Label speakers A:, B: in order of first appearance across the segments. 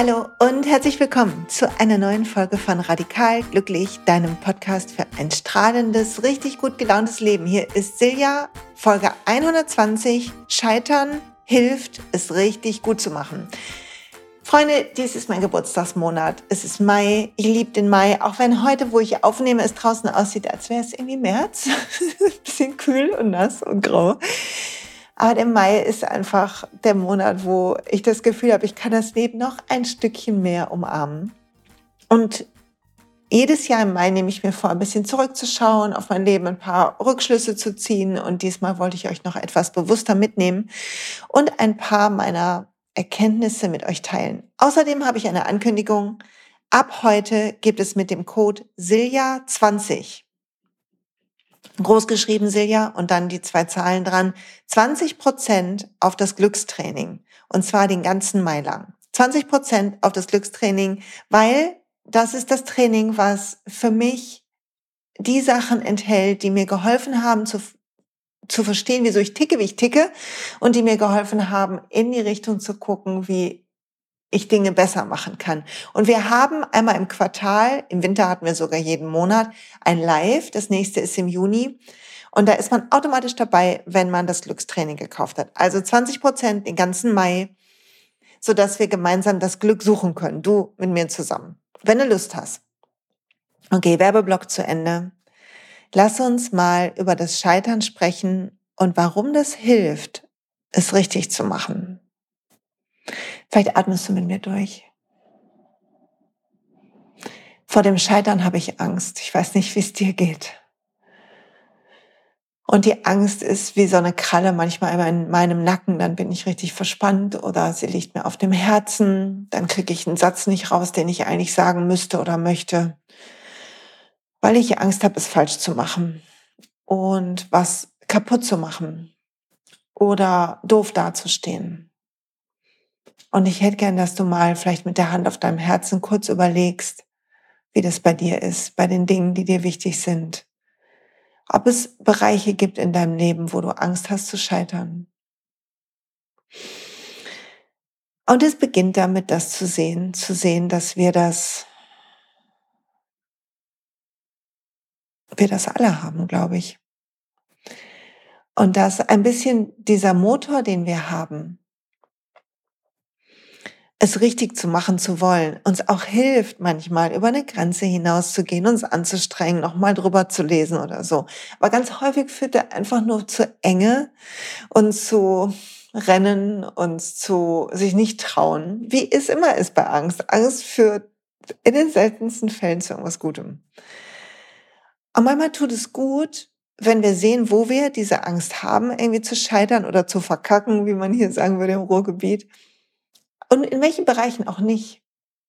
A: Hallo und herzlich willkommen zu einer neuen Folge von Radikal Glücklich, deinem Podcast für ein strahlendes, richtig gut gelauntes Leben. Hier ist Silja, Folge 120. Scheitern hilft, es richtig gut zu machen. Freunde, dies ist mein Geburtstagsmonat. Es ist Mai. Ich liebe den Mai. Auch wenn heute, wo ich aufnehme, es draußen aussieht, als wäre es irgendwie März. Bisschen kühl und nass und grau. Aber der Mai ist einfach der Monat, wo ich das Gefühl habe, ich kann das Leben noch ein Stückchen mehr umarmen. Und jedes Jahr im Mai nehme ich mir vor, ein bisschen zurückzuschauen, auf mein Leben ein paar Rückschlüsse zu ziehen. Und diesmal wollte ich euch noch etwas bewusster mitnehmen und ein paar meiner Erkenntnisse mit euch teilen. Außerdem habe ich eine Ankündigung. Ab heute gibt es mit dem Code SILJA20 großgeschrieben Silja und dann die zwei Zahlen dran, 20 Prozent auf das Glückstraining und zwar den ganzen Mai lang. 20 Prozent auf das Glückstraining, weil das ist das Training, was für mich die Sachen enthält, die mir geholfen haben zu, zu verstehen, wieso ich ticke, wie ich ticke und die mir geholfen haben, in die Richtung zu gucken, wie ich Dinge besser machen kann. Und wir haben einmal im Quartal, im Winter hatten wir sogar jeden Monat, ein Live. Das nächste ist im Juni. Und da ist man automatisch dabei, wenn man das Glückstraining gekauft hat. Also 20 Prozent den ganzen Mai, sodass wir gemeinsam das Glück suchen können. Du mit mir zusammen. Wenn du Lust hast. Okay, Werbeblock zu Ende. Lass uns mal über das Scheitern sprechen und warum das hilft, es richtig zu machen. Vielleicht atmest du mit mir durch. Vor dem Scheitern habe ich Angst. Ich weiß nicht, wie es dir geht. Und die Angst ist wie so eine Kralle manchmal in meinem Nacken. Dann bin ich richtig verspannt oder sie liegt mir auf dem Herzen. Dann kriege ich einen Satz nicht raus, den ich eigentlich sagen müsste oder möchte, weil ich Angst habe, es falsch zu machen und was kaputt zu machen oder doof dazustehen. Und ich hätte gern, dass du mal vielleicht mit der Hand auf deinem Herzen kurz überlegst, wie das bei dir ist, bei den Dingen, die dir wichtig sind. Ob es Bereiche gibt in deinem Leben, wo du Angst hast zu scheitern. Und es beginnt damit, das zu sehen, zu sehen, dass wir das, wir das alle haben, glaube ich. Und dass ein bisschen dieser Motor, den wir haben, es richtig zu machen zu wollen, uns auch hilft manchmal über eine Grenze hinauszugehen, uns anzustrengen, nochmal drüber zu lesen oder so. Aber ganz häufig führt er einfach nur zu Enge und zu Rennen und zu sich nicht trauen, wie es immer ist bei Angst. Angst führt in den seltensten Fällen zu irgendwas Gutem. Und manchmal tut es gut, wenn wir sehen, wo wir diese Angst haben, irgendwie zu scheitern oder zu verkacken, wie man hier sagen würde im Ruhrgebiet, und in welchen Bereichen auch nicht.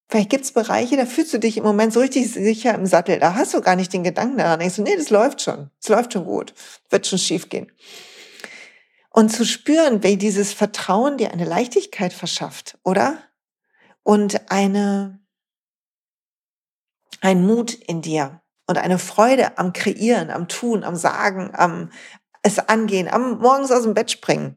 A: Vielleicht gibt es Bereiche, da fühlst du dich im Moment so richtig sicher im Sattel. Da hast du gar nicht den Gedanken daran. Denkst du, nee, das läuft schon. Das läuft schon gut. Wird schon schief gehen. Und zu spüren, wie dieses Vertrauen dir eine Leichtigkeit verschafft, oder? Und eine, ein Mut in dir und eine Freude am Kreieren, am Tun, am Sagen, am es angehen, am morgens aus dem Bett springen.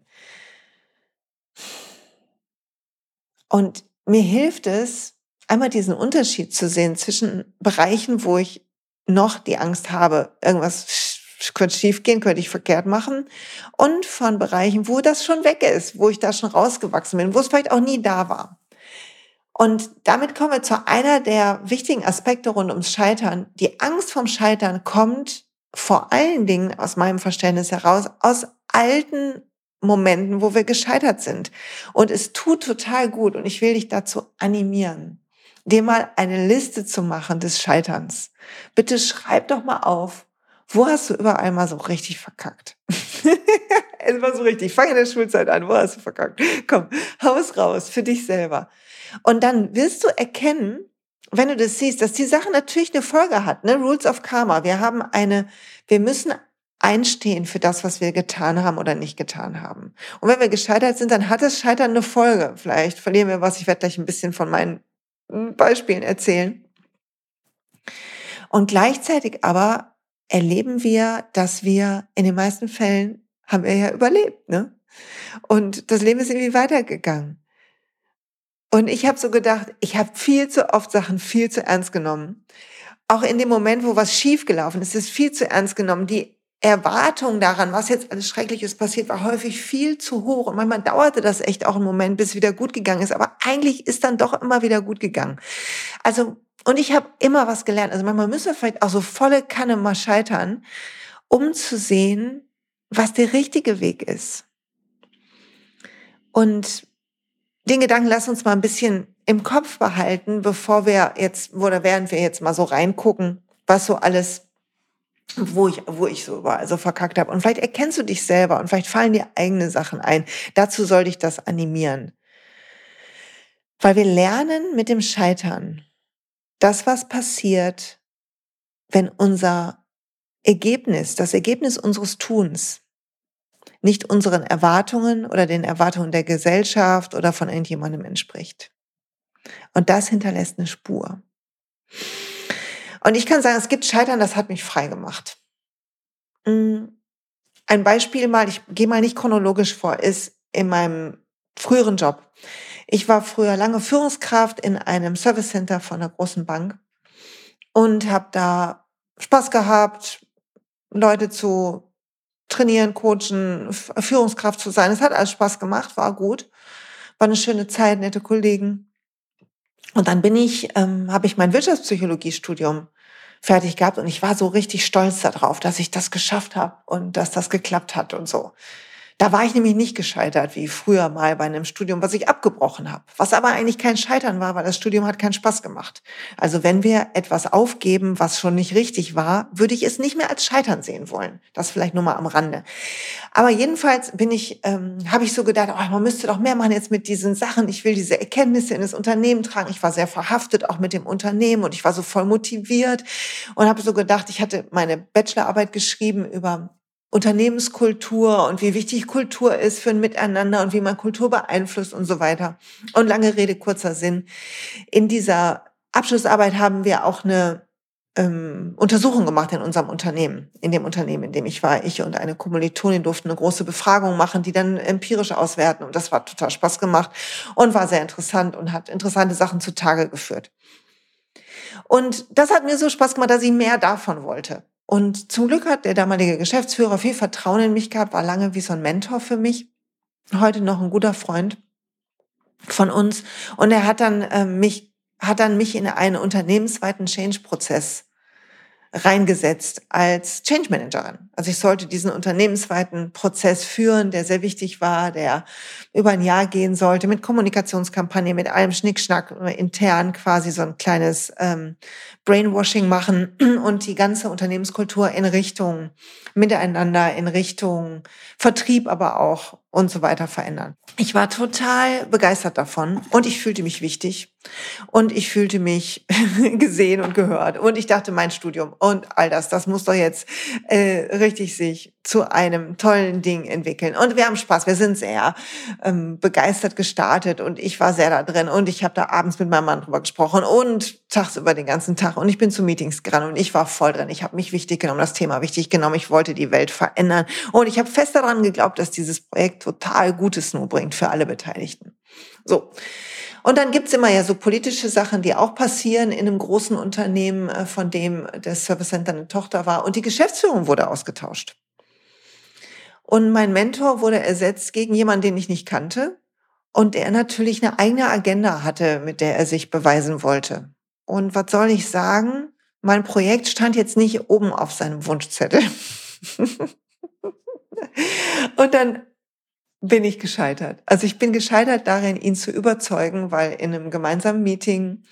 A: Und mir hilft es, einmal diesen Unterschied zu sehen zwischen Bereichen, wo ich noch die Angst habe, irgendwas könnte schief gehen, könnte ich verkehrt machen, und von Bereichen, wo das schon weg ist, wo ich da schon rausgewachsen bin, wo es vielleicht auch nie da war. Und damit kommen wir zu einer der wichtigen Aspekte rund ums Scheitern. Die Angst vom Scheitern kommt vor allen Dingen aus meinem Verständnis heraus aus alten Momenten, wo wir gescheitert sind. Und es tut total gut und ich will dich dazu animieren, dir mal eine Liste zu machen des Scheiterns. Bitte schreib doch mal auf, wo hast du überall mal so richtig verkackt? es war so richtig. Fang in der Schulzeit an. Wo hast du verkackt? Komm, hau es raus für dich selber. Und dann wirst du erkennen, wenn du das siehst, dass die Sache natürlich eine Folge hat, ne? Rules of Karma. Wir haben eine, wir müssen einstehen für das, was wir getan haben oder nicht getan haben. Und wenn wir gescheitert sind, dann hat das Scheitern eine Folge. Vielleicht verlieren wir was. Ich werde gleich ein bisschen von meinen hm, Beispielen erzählen. Und gleichzeitig aber erleben wir, dass wir in den meisten Fällen haben wir ja überlebt, ne? Und das Leben ist irgendwie weitergegangen. Und ich habe so gedacht, ich habe viel zu oft Sachen viel zu ernst genommen. Auch in dem Moment, wo was schiefgelaufen ist, ist viel zu ernst genommen. Die Erwartung daran, was jetzt alles Schreckliches passiert, war häufig viel zu hoch. Und manchmal dauerte das echt auch einen Moment, bis es wieder gut gegangen ist. Aber eigentlich ist dann doch immer wieder gut gegangen. Also, und ich habe immer was gelernt. Also manchmal müssen wir vielleicht auch so volle Kanne mal scheitern, um zu sehen, was der richtige Weg ist. Und den Gedanken lass uns mal ein bisschen im Kopf behalten, bevor wir jetzt, oder während wir jetzt mal so reingucken, was so alles wo ich, wo ich so überall so verkackt habe. Und vielleicht erkennst du dich selber und vielleicht fallen dir eigene Sachen ein. Dazu soll dich das animieren. Weil wir lernen mit dem Scheitern, das, was passiert, wenn unser Ergebnis, das Ergebnis unseres Tuns, nicht unseren Erwartungen oder den Erwartungen der Gesellschaft oder von irgendjemandem entspricht. Und das hinterlässt eine Spur. Und ich kann sagen, es gibt Scheitern, das hat mich frei gemacht. Mm, ein Beispiel mal, ich gehe mal nicht chronologisch vor, ist in meinem früheren Job. Ich war früher lange Führungskraft in einem Service Center von einer großen Bank und habe da Spaß gehabt, Leute zu trainieren, coachen, Führungskraft zu sein. Es hat alles Spaß gemacht, war gut, war eine schöne Zeit, nette Kollegen. Und dann bin ich, ähm, habe ich mein Wirtschaftspsychologiestudium fertig gehabt und ich war so richtig stolz darauf, dass ich das geschafft habe und dass das geklappt hat und so. Da war ich nämlich nicht gescheitert, wie früher mal bei einem Studium, was ich abgebrochen habe. Was aber eigentlich kein Scheitern war, weil das Studium hat keinen Spaß gemacht. Also wenn wir etwas aufgeben, was schon nicht richtig war, würde ich es nicht mehr als Scheitern sehen wollen. Das vielleicht nur mal am Rande. Aber jedenfalls bin ich, ähm, habe ich so gedacht, oh, man müsste doch mehr machen jetzt mit diesen Sachen. Ich will diese Erkenntnisse in das Unternehmen tragen. Ich war sehr verhaftet auch mit dem Unternehmen und ich war so voll motiviert und habe so gedacht, ich hatte meine Bachelorarbeit geschrieben über Unternehmenskultur und wie wichtig Kultur ist für ein Miteinander und wie man Kultur beeinflusst und so weiter. Und lange Rede, kurzer Sinn. In dieser Abschlussarbeit haben wir auch eine ähm, Untersuchung gemacht in unserem Unternehmen, in dem Unternehmen, in dem ich war. Ich und eine Kommilitonin durften eine große Befragung machen, die dann empirisch auswerten. Und das war total Spaß gemacht und war sehr interessant und hat interessante Sachen zutage geführt. Und das hat mir so Spaß gemacht, dass ich mehr davon wollte. Und zum Glück hat der damalige Geschäftsführer viel Vertrauen in mich gehabt, war lange wie so ein Mentor für mich. Heute noch ein guter Freund von uns. Und er hat dann äh, mich, hat dann mich in einen unternehmensweiten Change-Prozess reingesetzt als Change Managerin. Also ich sollte diesen unternehmensweiten Prozess führen, der sehr wichtig war, der über ein Jahr gehen sollte, mit Kommunikationskampagne, mit allem Schnickschnack, intern quasi so ein kleines ähm, Brainwashing machen und die ganze Unternehmenskultur in Richtung Miteinander, in Richtung Vertrieb aber auch und so weiter verändern. Ich war total begeistert davon und ich fühlte mich wichtig und ich fühlte mich gesehen und gehört und ich dachte, mein Studium und all das, das muss doch jetzt äh, richtig sich zu einem tollen Ding entwickeln. Und wir haben Spaß, wir sind sehr ähm, begeistert gestartet und ich war sehr da drin und ich habe da abends mit meinem Mann drüber gesprochen und tagsüber den ganzen Tag und ich bin zu Meetings gerannt und ich war voll drin. Ich habe mich wichtig genommen, das Thema wichtig genommen, ich wollte die Welt verändern und ich habe fest daran geglaubt, dass dieses Projekt total Gutes nur bringt für alle Beteiligten. So. Und dann gibt's immer ja so politische Sachen, die auch passieren in einem großen Unternehmen, äh, von dem das Service Center eine Tochter war. Und die Geschäftsführung wurde ausgetauscht. Und mein Mentor wurde ersetzt gegen jemanden, den ich nicht kannte. Und der natürlich eine eigene Agenda hatte, mit der er sich beweisen wollte. Und was soll ich sagen? Mein Projekt stand jetzt nicht oben auf seinem Wunschzettel. und dann bin ich gescheitert. Also ich bin gescheitert darin, ihn zu überzeugen, weil in einem gemeinsamen Meeting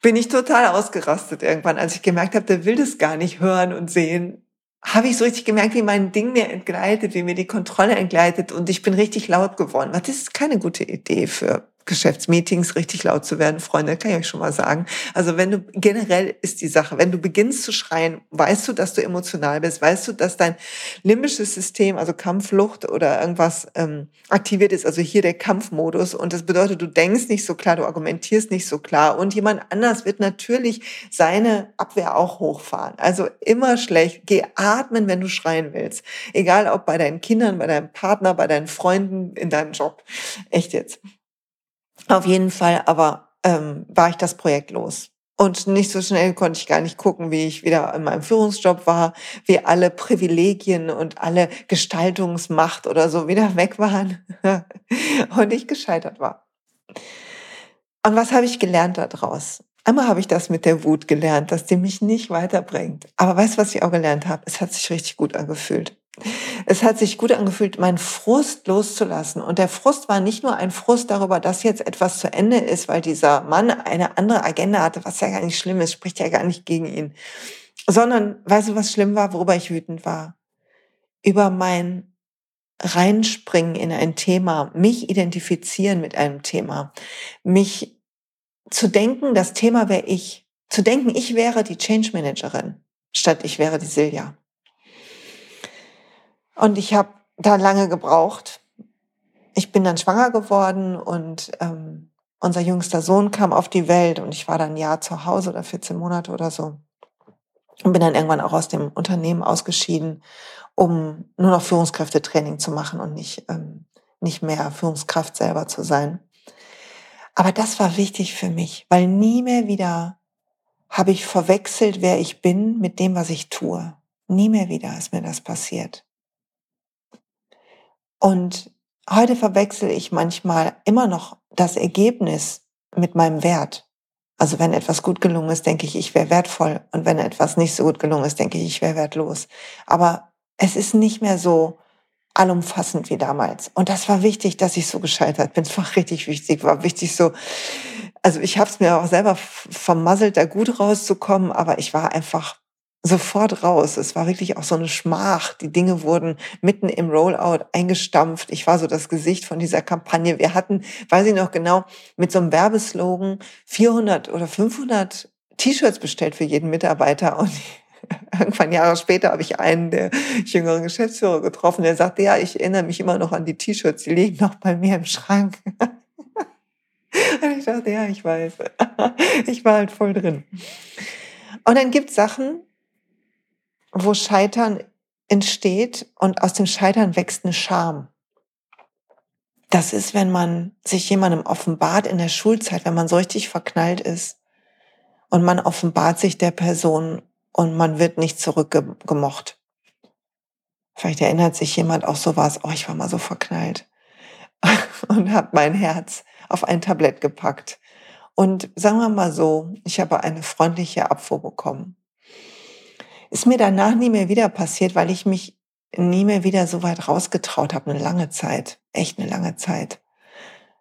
A: bin ich total ausgerastet irgendwann, als ich gemerkt habe, der will das gar nicht hören und sehen. Habe ich so richtig gemerkt, wie mein Ding mir entgleitet, wie mir die Kontrolle entgleitet und ich bin richtig laut geworden. Das ist keine gute Idee für Geschäftsmeetings richtig laut zu werden, Freunde, kann ich euch schon mal sagen. Also wenn du generell ist die Sache, wenn du beginnst zu schreien, weißt du, dass du emotional bist, weißt du, dass dein limbisches System, also Kampfflucht oder irgendwas ähm, aktiviert ist, also hier der Kampfmodus. Und das bedeutet, du denkst nicht so klar, du argumentierst nicht so klar. Und jemand anders wird natürlich seine Abwehr auch hochfahren. Also immer schlecht. Geh atmen, wenn du schreien willst. Egal ob bei deinen Kindern, bei deinem Partner, bei deinen Freunden, in deinem Job. Echt jetzt. Auf jeden Fall aber ähm, war ich das Projekt los. Und nicht so schnell konnte ich gar nicht gucken, wie ich wieder in meinem Führungsjob war, wie alle Privilegien und alle Gestaltungsmacht oder so wieder weg waren und ich gescheitert war. Und was habe ich gelernt daraus? Einmal habe ich das mit der Wut gelernt, dass die mich nicht weiterbringt. Aber weißt du, was ich auch gelernt habe? Es hat sich richtig gut angefühlt. Es hat sich gut angefühlt, meinen Frust loszulassen. Und der Frust war nicht nur ein Frust darüber, dass jetzt etwas zu Ende ist, weil dieser Mann eine andere Agenda hatte, was ja gar nicht schlimm ist, spricht ja gar nicht gegen ihn. Sondern, weißt du, was schlimm war, worüber ich wütend war? Über mein Reinspringen in ein Thema, mich identifizieren mit einem Thema, mich zu denken, das Thema wäre ich, zu denken, ich wäre die Change Managerin, statt ich wäre die Silja. Und ich habe da lange gebraucht. Ich bin dann schwanger geworden und ähm, unser jüngster Sohn kam auf die Welt und ich war dann ein Jahr zu Hause oder 14 Monate oder so. Und bin dann irgendwann auch aus dem Unternehmen ausgeschieden, um nur noch Führungskräftetraining zu machen und nicht, ähm, nicht mehr Führungskraft selber zu sein. Aber das war wichtig für mich, weil nie mehr wieder habe ich verwechselt, wer ich bin mit dem, was ich tue. Nie mehr wieder ist mir das passiert. Und heute verwechsel ich manchmal immer noch das Ergebnis mit meinem Wert. Also wenn etwas gut gelungen ist, denke ich, ich wäre wertvoll. Und wenn etwas nicht so gut gelungen ist, denke ich, ich wäre wertlos. Aber es ist nicht mehr so allumfassend wie damals. Und das war wichtig, dass ich so gescheitert bin. Es war richtig wichtig, war wichtig so. Also ich habe es mir auch selber vermasselt, da gut rauszukommen, aber ich war einfach sofort raus. Es war wirklich auch so eine Schmach. Die Dinge wurden mitten im Rollout eingestampft. Ich war so das Gesicht von dieser Kampagne. Wir hatten, weiß ich noch genau, mit so einem Werbeslogan 400 oder 500 T-Shirts bestellt für jeden Mitarbeiter und irgendwann Jahre später habe ich einen der jüngeren Geschäftsführer getroffen, der sagte, ja, ich erinnere mich immer noch an die T-Shirts, die liegen noch bei mir im Schrank. Und ich dachte, ja, ich weiß. Ich war halt voll drin. Und dann gibt es Sachen, wo Scheitern entsteht und aus dem Scheitern wächst eine Scham. Das ist, wenn man sich jemandem offenbart in der Schulzeit, wenn man so richtig verknallt ist und man offenbart sich der Person und man wird nicht zurückgemocht. Vielleicht erinnert sich jemand auch sowas, oh, ich war mal so verknallt und habe mein Herz auf ein Tablett gepackt. Und sagen wir mal so, ich habe eine freundliche Abfuhr bekommen. Ist mir danach nie mehr wieder passiert, weil ich mich nie mehr wieder so weit rausgetraut habe, eine lange Zeit, echt eine lange Zeit.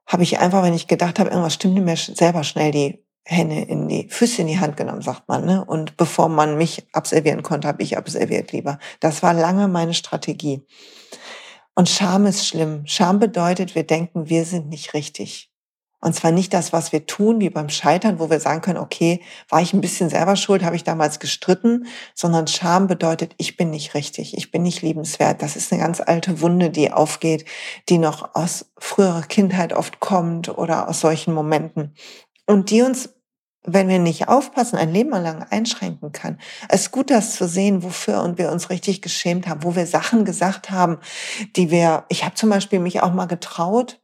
A: Habe ich einfach, wenn ich gedacht habe, irgendwas stimmt mehr, selber schnell die Hände in die Füße in die Hand genommen, sagt man. Ne? Und bevor man mich absolvieren konnte, habe ich absolviert lieber. Das war lange meine Strategie. Und Scham ist schlimm. Scham bedeutet, wir denken, wir sind nicht richtig. Und zwar nicht das, was wir tun, wie beim Scheitern, wo wir sagen können, okay, war ich ein bisschen selber schuld, habe ich damals gestritten, sondern Scham bedeutet, ich bin nicht richtig, ich bin nicht liebenswert. Das ist eine ganz alte Wunde, die aufgeht, die noch aus früherer Kindheit oft kommt oder aus solchen Momenten. Und die uns wenn wir nicht aufpassen, ein Leben lang einschränken kann. Es ist gut, das zu sehen, wofür und wir uns richtig geschämt haben, wo wir Sachen gesagt haben, die wir, ich habe zum Beispiel mich auch mal getraut,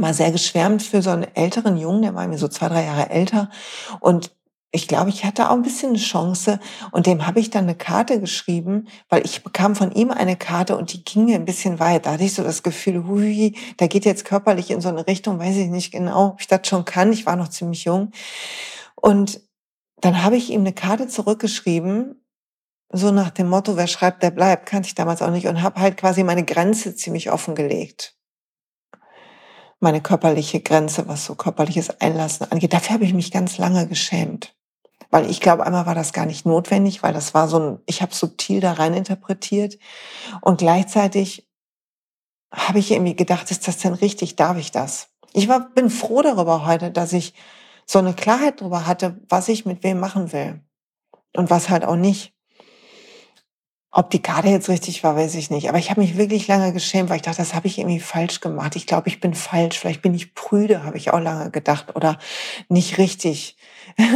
A: mal sehr geschwärmt für so einen älteren Jungen, der war mir so zwei, drei Jahre älter. Und ich glaube, ich hatte auch ein bisschen eine Chance und dem habe ich dann eine Karte geschrieben, weil ich bekam von ihm eine Karte und die ging mir ein bisschen weit. Da hatte ich so das Gefühl, hui, da geht jetzt körperlich in so eine Richtung, weiß ich nicht genau, ob ich das schon kann. Ich war noch ziemlich jung. Und dann habe ich ihm eine Karte zurückgeschrieben, so nach dem Motto, wer schreibt, der bleibt, kannte ich damals auch nicht und habe halt quasi meine Grenze ziemlich offengelegt meine körperliche Grenze, was so körperliches Einlassen angeht. Dafür habe ich mich ganz lange geschämt. Weil ich glaube, einmal war das gar nicht notwendig, weil das war so ein, ich habe subtil da rein interpretiert. Und gleichzeitig habe ich irgendwie gedacht, ist das denn richtig? Darf ich das? Ich war, bin froh darüber heute, dass ich so eine Klarheit darüber hatte, was ich mit wem machen will und was halt auch nicht. Ob die Karte jetzt richtig war, weiß ich nicht. Aber ich habe mich wirklich lange geschämt, weil ich dachte, das habe ich irgendwie falsch gemacht. Ich glaube, ich bin falsch. Vielleicht bin ich prüde, habe ich auch lange gedacht. Oder nicht richtig.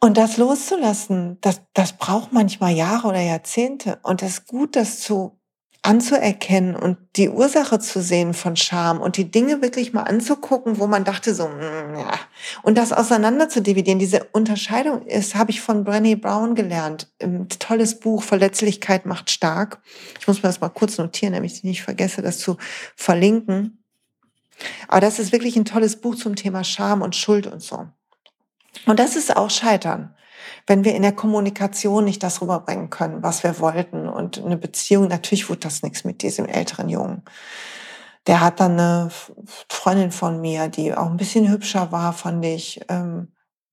A: Und das loszulassen, das, das braucht manchmal Jahre oder Jahrzehnte. Und es ist gut, das zu anzuerkennen und die Ursache zu sehen von Scham und die Dinge wirklich mal anzugucken, wo man dachte so, mm, ja, und das auseinander zu dividieren. Diese Unterscheidung ist, habe ich von Brené Brown gelernt. Ein tolles Buch, Verletzlichkeit macht stark. Ich muss mir das mal kurz notieren, damit ich nicht vergesse, das zu verlinken. Aber das ist wirklich ein tolles Buch zum Thema Scham und Schuld und so. Und das ist auch Scheitern wenn wir in der Kommunikation nicht das rüberbringen können, was wir wollten und eine Beziehung, natürlich wird das nichts mit diesem älteren Jungen. Der hat dann eine Freundin von mir, die auch ein bisschen hübscher war, fand ich, ähm,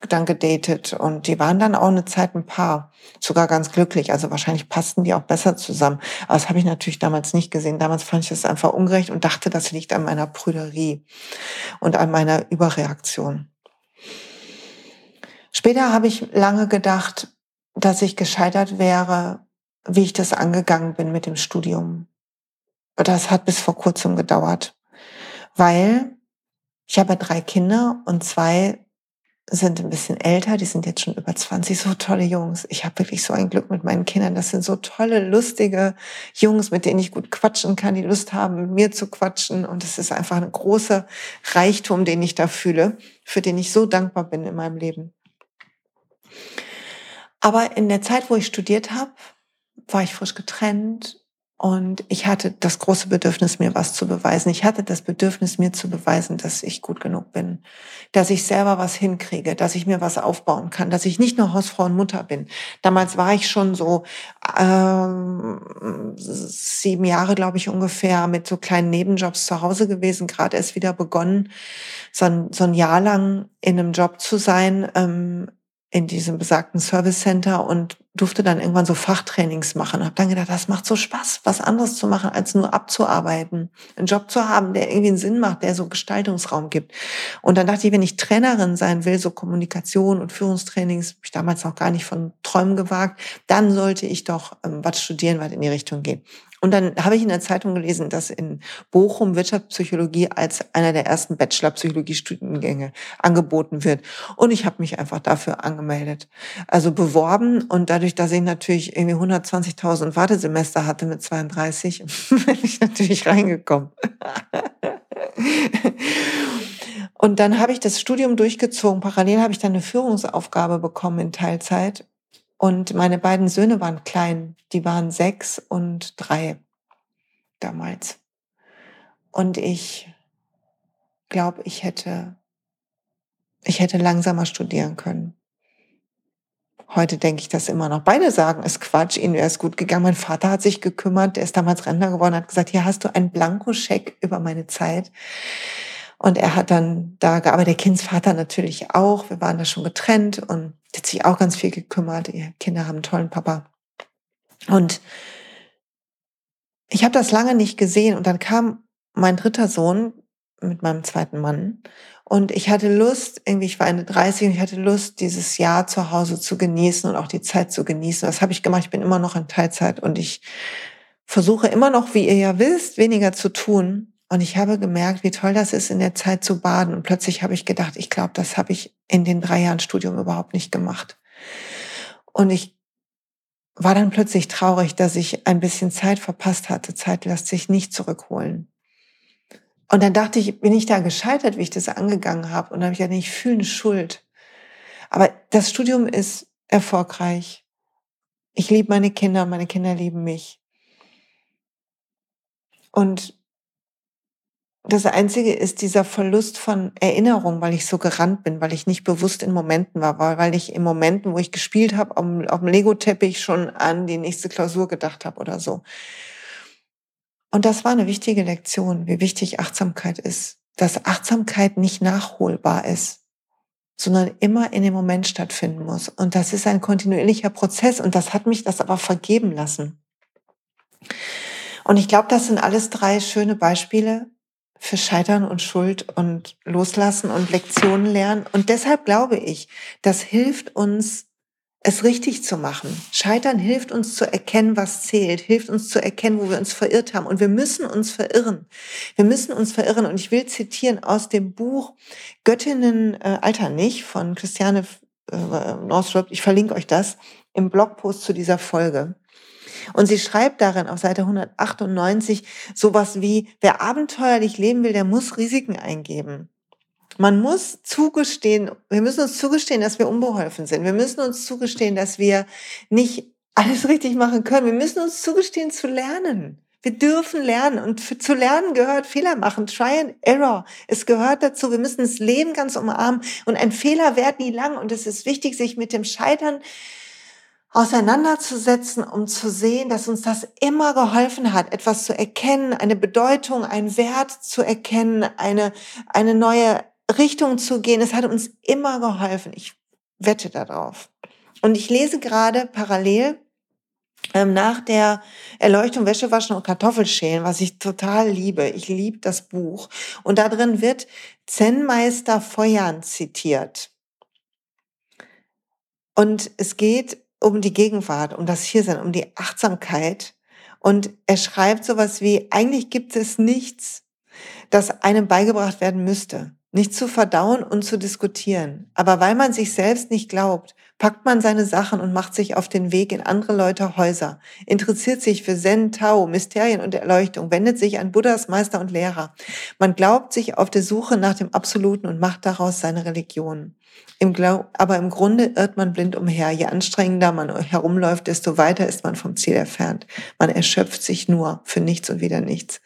A: dann gedatet und die waren dann auch eine Zeit ein Paar, sogar ganz glücklich. Also wahrscheinlich passten die auch besser zusammen. Aber das habe ich natürlich damals nicht gesehen. Damals fand ich das einfach ungerecht und dachte, das liegt an meiner Prüderie und an meiner Überreaktion. Später habe ich lange gedacht, dass ich gescheitert wäre, wie ich das angegangen bin mit dem Studium. Das hat bis vor kurzem gedauert, weil ich habe drei Kinder und zwei sind ein bisschen älter, die sind jetzt schon über 20, so tolle Jungs. Ich habe wirklich so ein Glück mit meinen Kindern. Das sind so tolle, lustige Jungs, mit denen ich gut quatschen kann, die Lust haben, mit mir zu quatschen. Und es ist einfach ein großer Reichtum, den ich da fühle, für den ich so dankbar bin in meinem Leben. Aber in der Zeit, wo ich studiert habe, war ich frisch getrennt und ich hatte das große Bedürfnis, mir was zu beweisen. Ich hatte das Bedürfnis, mir zu beweisen, dass ich gut genug bin, dass ich selber was hinkriege, dass ich mir was aufbauen kann, dass ich nicht nur Hausfrau und Mutter bin. Damals war ich schon so ähm, sieben Jahre, glaube ich, ungefähr mit so kleinen Nebenjobs zu Hause gewesen, gerade erst wieder begonnen, so ein, so ein Jahr lang in einem Job zu sein. Ähm, in diesem besagten Service Center und durfte dann irgendwann so Fachtrainings machen. Habe dann gedacht, das macht so Spaß, was anderes zu machen, als nur abzuarbeiten. Einen Job zu haben, der irgendwie einen Sinn macht, der so Gestaltungsraum gibt. Und dann dachte ich, wenn ich Trainerin sein will, so Kommunikation und Führungstrainings, habe ich damals noch gar nicht von Träumen gewagt, dann sollte ich doch ähm, was studieren, was in die Richtung geht. Und dann habe ich in der Zeitung gelesen, dass in Bochum Wirtschaftspsychologie als einer der ersten Bachelor-Psychologie-Studiengänge angeboten wird. Und ich habe mich einfach dafür angemeldet. Also beworben. Und dadurch, dass ich natürlich irgendwie 120.000 Wartesemester hatte mit 32, bin ich natürlich reingekommen. Und dann habe ich das Studium durchgezogen. Parallel habe ich dann eine Führungsaufgabe bekommen in Teilzeit und meine beiden Söhne waren klein, die waren sechs und drei damals. Und ich glaube, ich hätte, ich hätte langsamer studieren können. Heute denke ich das immer noch. Beide sagen, es Quatsch, ihnen wäre es gut gegangen. Mein Vater hat sich gekümmert, der ist damals Rentner geworden, hat gesagt, hier hast du einen Blankoscheck über meine Zeit. Und er hat dann da gearbeitet, der Kindsvater natürlich auch. Wir waren da schon getrennt und der hat sich auch ganz viel gekümmert. Die Kinder haben einen tollen Papa. Und ich habe das lange nicht gesehen und dann kam mein dritter Sohn mit meinem zweiten Mann und ich hatte Lust, irgendwie, ich war Ende 30 und ich hatte Lust, dieses Jahr zu Hause zu genießen und auch die Zeit zu genießen. Das habe ich gemacht. Ich bin immer noch in Teilzeit und ich versuche immer noch, wie ihr ja wisst, weniger zu tun. Und ich habe gemerkt, wie toll das ist, in der Zeit zu baden. Und plötzlich habe ich gedacht, ich glaube, das habe ich in den drei Jahren Studium überhaupt nicht gemacht. Und ich war dann plötzlich traurig, dass ich ein bisschen Zeit verpasst hatte. Zeit lässt sich nicht zurückholen. Und dann dachte ich, bin ich da gescheitert, wie ich das angegangen habe? Und dann habe ich gedacht, ich fühle eine Schuld. Aber das Studium ist erfolgreich. Ich liebe meine Kinder, meine Kinder lieben mich. Und das Einzige ist dieser Verlust von Erinnerung, weil ich so gerannt bin, weil ich nicht bewusst in Momenten war, weil ich in Momenten, wo ich gespielt habe, auf, dem Lego-Teppich schon an die nächste Klausur gedacht habe oder so. Und das war eine wichtige Lektion, wie wichtig Achtsamkeit ist. Dass Achtsamkeit nicht nachholbar ist, sondern immer in dem Moment stattfinden muss. Und das ist ein kontinuierlicher Prozess und das hat mich das aber vergeben lassen. Und ich glaube, das sind alles drei schöne Beispiele, für Scheitern und Schuld und Loslassen und Lektionen lernen. Und deshalb glaube ich, das hilft uns, es richtig zu machen. Scheitern hilft uns zu erkennen, was zählt, hilft uns zu erkennen, wo wir uns verirrt haben. Und wir müssen uns verirren. Wir müssen uns verirren. Und ich will zitieren aus dem Buch Göttinnen äh, Alter nicht von Christiane äh, Northrop. Ich verlinke euch das im Blogpost zu dieser Folge. Und sie schreibt darin auf Seite 198 sowas wie, wer abenteuerlich leben will, der muss Risiken eingeben. Man muss zugestehen, wir müssen uns zugestehen, dass wir unbeholfen sind. Wir müssen uns zugestehen, dass wir nicht alles richtig machen können. Wir müssen uns zugestehen zu lernen. Wir dürfen lernen und für, zu lernen gehört Fehler machen, try and error. Es gehört dazu. Wir müssen das Leben ganz umarmen und ein Fehler währt nie lang und es ist wichtig, sich mit dem Scheitern auseinanderzusetzen, um zu sehen, dass uns das immer geholfen hat, etwas zu erkennen, eine Bedeutung, einen Wert zu erkennen, eine, eine neue Richtung zu gehen. Es hat uns immer geholfen. Ich wette darauf. Und ich lese gerade parallel ähm, nach der Erleuchtung Wäsche waschen und Kartoffelschälen, was ich total liebe. Ich liebe das Buch. Und da drin wird Zen-Meister Feuern zitiert. Und es geht um die Gegenwart, um das Hiersein, um die Achtsamkeit. Und er schreibt sowas wie, eigentlich gibt es nichts, das einem beigebracht werden müsste. Nicht zu verdauen und zu diskutieren. Aber weil man sich selbst nicht glaubt, packt man seine Sachen und macht sich auf den Weg in andere Leute Häuser, interessiert sich für Zen, Tao, Mysterien und Erleuchtung, wendet sich an Buddhas Meister und Lehrer. Man glaubt sich auf der Suche nach dem Absoluten und macht daraus seine Religion. Im Glaub, aber im Grunde irrt man blind umher. Je anstrengender man herumläuft, desto weiter ist man vom Ziel entfernt. Man erschöpft sich nur für nichts und wieder nichts.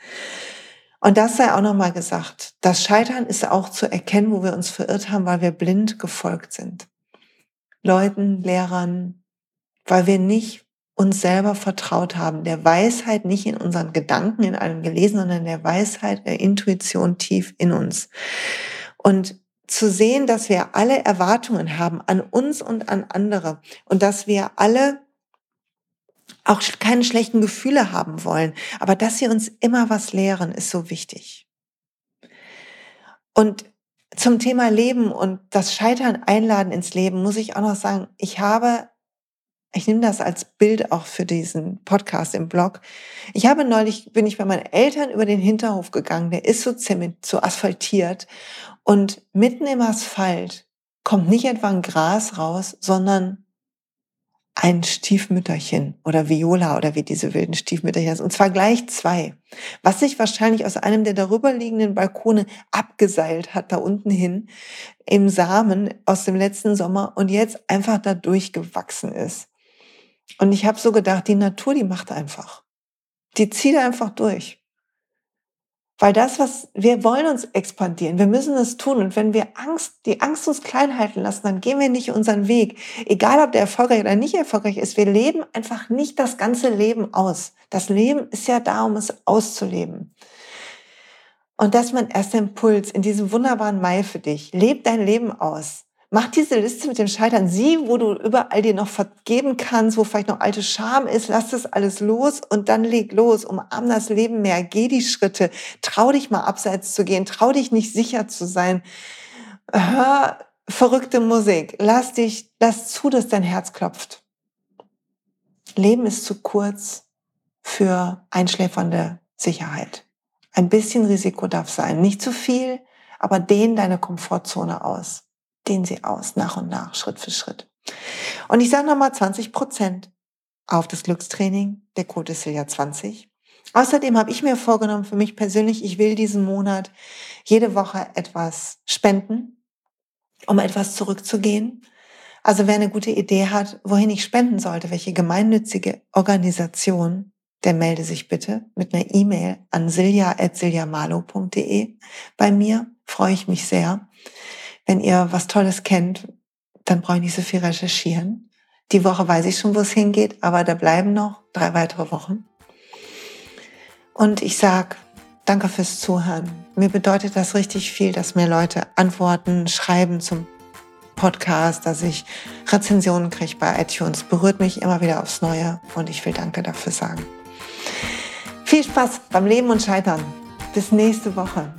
A: Und das sei auch nochmal gesagt. Das Scheitern ist auch zu erkennen, wo wir uns verirrt haben, weil wir blind gefolgt sind. Leuten, Lehrern, weil wir nicht uns selber vertraut haben, der Weisheit nicht in unseren Gedanken, in allem gelesen, sondern der Weisheit, der Intuition tief in uns. Und zu sehen, dass wir alle Erwartungen haben an uns und an andere und dass wir alle auch keine schlechten Gefühle haben wollen, aber dass sie uns immer was lehren, ist so wichtig. Und zum Thema Leben und das Scheitern einladen ins Leben muss ich auch noch sagen, ich habe ich nehme das als Bild auch für diesen Podcast im Blog. Ich habe neulich, bin ich bei meinen Eltern über den Hinterhof gegangen, der ist so zement, so asphaltiert und mitten im Asphalt kommt nicht etwa ein Gras raus, sondern ein Stiefmütterchen oder Viola oder wie diese wilden Stiefmütterchen sind. Und zwar gleich zwei. Was sich wahrscheinlich aus einem der darüberliegenden Balkone abgeseilt hat, da unten hin, im Samen aus dem letzten Sommer und jetzt einfach da durchgewachsen ist. Und ich habe so gedacht, die Natur, die macht einfach. Die zieht einfach durch. Weil das, was wir wollen uns expandieren, wir müssen es tun. Und wenn wir Angst, die Angst uns klein halten lassen, dann gehen wir nicht unseren Weg. Egal, ob der erfolgreich oder nicht erfolgreich ist, wir leben einfach nicht das ganze Leben aus. Das Leben ist ja da, um es auszuleben. Und das ist mein erster Impuls in diesem wunderbaren Mai für dich. Leb dein Leben aus. Mach diese Liste mit dem Scheitern. Sieh, wo du überall dir noch vergeben kannst, wo vielleicht noch alte Scham ist. Lass das alles los und dann leg los. Umarm das Leben mehr. Geh die Schritte. Trau dich mal abseits zu gehen. Trau dich nicht sicher zu sein. Hör verrückte Musik. Lass dich, lass zu, dass dein Herz klopft. Leben ist zu kurz für einschläfernde Sicherheit. Ein bisschen Risiko darf sein. Nicht zu viel, aber dehn deine Komfortzone aus dehnen sie aus, nach und nach, Schritt für Schritt. Und ich sage nochmal 20 Prozent auf das Glückstraining. Der Code ist ja 20. Außerdem habe ich mir vorgenommen, für mich persönlich, ich will diesen Monat jede Woche etwas spenden, um etwas zurückzugehen. Also wer eine gute Idee hat, wohin ich spenden sollte, welche gemeinnützige Organisation, der melde sich bitte mit einer E-Mail an silja.siljamalo.de bei mir. Freue ich mich sehr. Wenn ihr was Tolles kennt, dann brauche ich nicht so viel recherchieren. Die Woche weiß ich schon, wo es hingeht, aber da bleiben noch drei weitere Wochen. Und ich sag danke fürs Zuhören. Mir bedeutet das richtig viel, dass mir Leute antworten, schreiben zum Podcast, dass ich Rezensionen kriege bei iTunes. Berührt mich immer wieder aufs Neue und ich will Danke dafür sagen. Viel Spaß beim Leben und Scheitern. Bis nächste Woche.